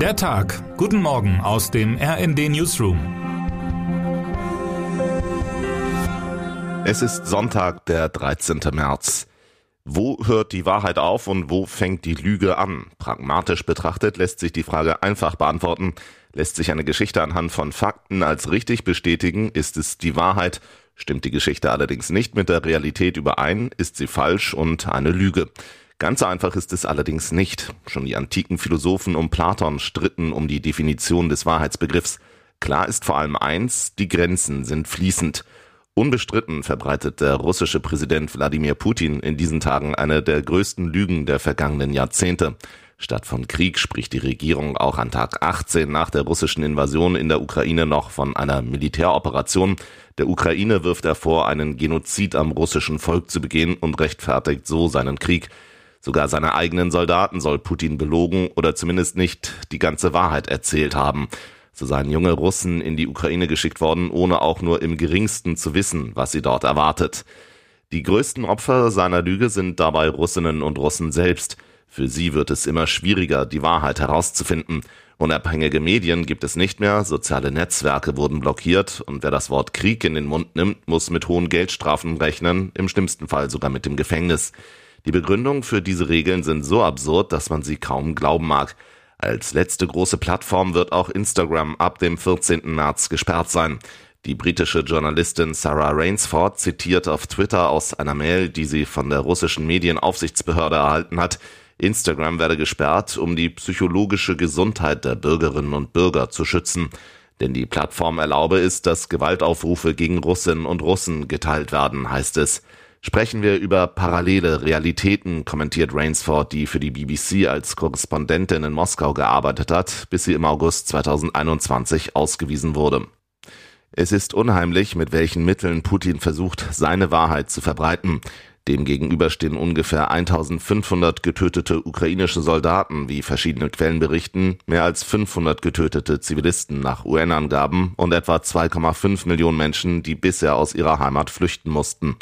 Der Tag. Guten Morgen aus dem RND Newsroom. Es ist Sonntag, der 13. März. Wo hört die Wahrheit auf und wo fängt die Lüge an? Pragmatisch betrachtet lässt sich die Frage einfach beantworten. Lässt sich eine Geschichte anhand von Fakten als richtig bestätigen, ist es die Wahrheit. Stimmt die Geschichte allerdings nicht mit der Realität überein, ist sie falsch und eine Lüge. Ganz einfach ist es allerdings nicht. Schon die antiken Philosophen um Platon stritten um die Definition des Wahrheitsbegriffs. Klar ist vor allem eins, die Grenzen sind fließend. Unbestritten verbreitet der russische Präsident Wladimir Putin in diesen Tagen eine der größten Lügen der vergangenen Jahrzehnte. Statt von Krieg spricht die Regierung auch an Tag 18 nach der russischen Invasion in der Ukraine noch von einer Militäroperation. Der Ukraine wirft er vor, einen Genozid am russischen Volk zu begehen und rechtfertigt so seinen Krieg. Sogar seine eigenen Soldaten soll Putin belogen oder zumindest nicht die ganze Wahrheit erzählt haben. So seien junge Russen in die Ukraine geschickt worden, ohne auch nur im geringsten zu wissen, was sie dort erwartet. Die größten Opfer seiner Lüge sind dabei Russinnen und Russen selbst. Für sie wird es immer schwieriger, die Wahrheit herauszufinden. Unabhängige Medien gibt es nicht mehr, soziale Netzwerke wurden blockiert und wer das Wort Krieg in den Mund nimmt, muss mit hohen Geldstrafen rechnen, im schlimmsten Fall sogar mit dem Gefängnis. Die Begründungen für diese Regeln sind so absurd, dass man sie kaum glauben mag. Als letzte große Plattform wird auch Instagram ab dem 14. März gesperrt sein. Die britische Journalistin Sarah Rainsford zitiert auf Twitter aus einer Mail, die sie von der russischen Medienaufsichtsbehörde erhalten hat, Instagram werde gesperrt, um die psychologische Gesundheit der Bürgerinnen und Bürger zu schützen. Denn die Plattform erlaube es, dass Gewaltaufrufe gegen Russinnen und Russen geteilt werden, heißt es. Sprechen wir über parallele Realitäten, kommentiert Rainsford, die für die BBC als Korrespondentin in Moskau gearbeitet hat, bis sie im August 2021 ausgewiesen wurde. Es ist unheimlich, mit welchen Mitteln Putin versucht, seine Wahrheit zu verbreiten. Demgegenüber stehen ungefähr 1500 getötete ukrainische Soldaten, wie verschiedene Quellen berichten, mehr als 500 getötete Zivilisten nach UN-Angaben und etwa 2,5 Millionen Menschen, die bisher aus ihrer Heimat flüchten mussten.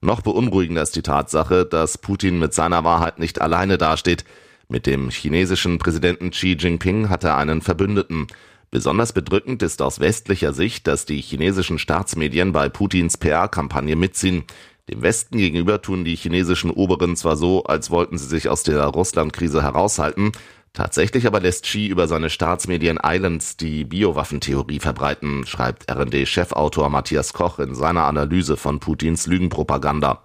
Noch beunruhigender ist die Tatsache, dass Putin mit seiner Wahrheit nicht alleine dasteht. Mit dem chinesischen Präsidenten Xi Jinping hat er einen Verbündeten. Besonders bedrückend ist aus westlicher Sicht, dass die chinesischen Staatsmedien bei Putins PR-Kampagne mitziehen. Dem Westen gegenüber tun die chinesischen Oberen zwar so, als wollten sie sich aus der Russland-Krise heraushalten, Tatsächlich aber lässt Xi über seine Staatsmedien Islands die Biowaffentheorie verbreiten, schreibt RD-Chefautor Matthias Koch in seiner Analyse von Putins Lügenpropaganda.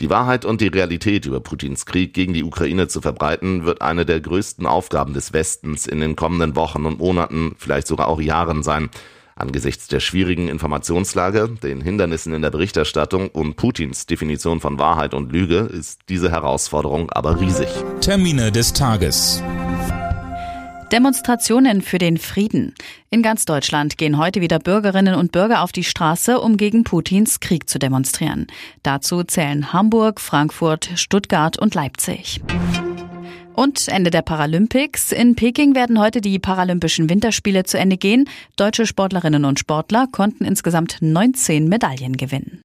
Die Wahrheit und die Realität über Putins Krieg gegen die Ukraine zu verbreiten, wird eine der größten Aufgaben des Westens in den kommenden Wochen und Monaten, vielleicht sogar auch Jahren sein. Angesichts der schwierigen Informationslage, den Hindernissen in der Berichterstattung und Putins Definition von Wahrheit und Lüge ist diese Herausforderung aber riesig. Termine des Tages. Demonstrationen für den Frieden. In ganz Deutschland gehen heute wieder Bürgerinnen und Bürger auf die Straße, um gegen Putins Krieg zu demonstrieren. Dazu zählen Hamburg, Frankfurt, Stuttgart und Leipzig. Und Ende der Paralympics. In Peking werden heute die Paralympischen Winterspiele zu Ende gehen. Deutsche Sportlerinnen und Sportler konnten insgesamt 19 Medaillen gewinnen.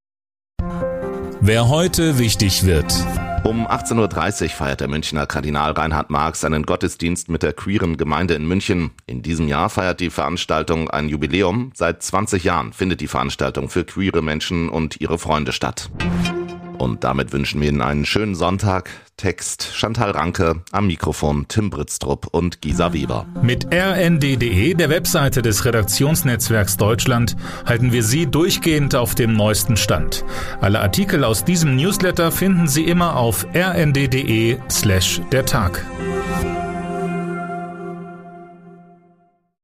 Wer heute wichtig wird. Um 18.30 Uhr feiert der Münchner Kardinal Reinhard Marx seinen Gottesdienst mit der queeren Gemeinde in München. In diesem Jahr feiert die Veranstaltung ein Jubiläum. Seit 20 Jahren findet die Veranstaltung für queere Menschen und ihre Freunde statt. Und damit wünschen wir Ihnen einen schönen Sonntag. Text Chantal Ranke, am Mikrofon Tim Britztrup und Gisa Weber. Mit rnd.de, der Webseite des Redaktionsnetzwerks Deutschland, halten wir Sie durchgehend auf dem neuesten Stand. Alle Artikel aus diesem Newsletter finden Sie immer auf rnd.de slash der Tag.